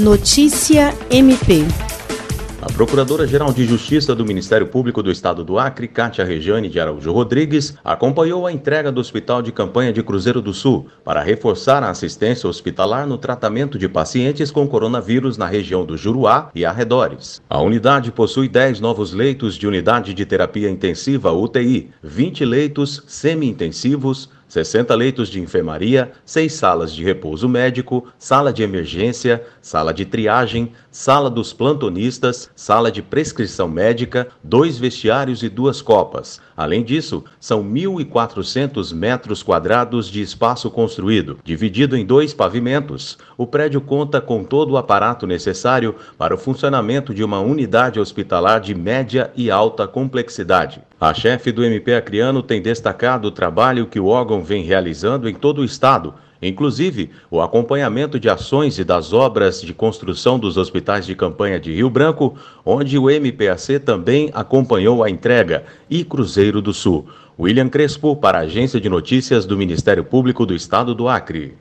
Notícia MP. A Procuradora-Geral de Justiça do Ministério Público do Estado do Acre, Cátia Regiane de Araújo Rodrigues, acompanhou a entrega do Hospital de Campanha de Cruzeiro do Sul para reforçar a assistência hospitalar no tratamento de pacientes com coronavírus na região do Juruá e arredores. A unidade possui 10 novos leitos de unidade de terapia intensiva UTI, 20 leitos semi-intensivos, 60 leitos de enfermaria, 6 salas de repouso médico, sala de emergência, sala de triagem, sala dos plantonistas, sala de prescrição médica, dois vestiários e duas copas. Além disso, são 1.400 metros quadrados de espaço construído, dividido em dois pavimentos. O prédio conta com todo o aparato necessário para o funcionamento de uma unidade hospitalar de média e alta complexidade. A chefe do MP Acreano tem destacado o trabalho que o órgão vem realizando em todo o estado, inclusive o acompanhamento de ações e das obras de construção dos hospitais de campanha de Rio Branco, onde o MPAC também acompanhou a entrega, e Cruzeiro do Sul. William Crespo, para a Agência de Notícias do Ministério Público do Estado do Acre.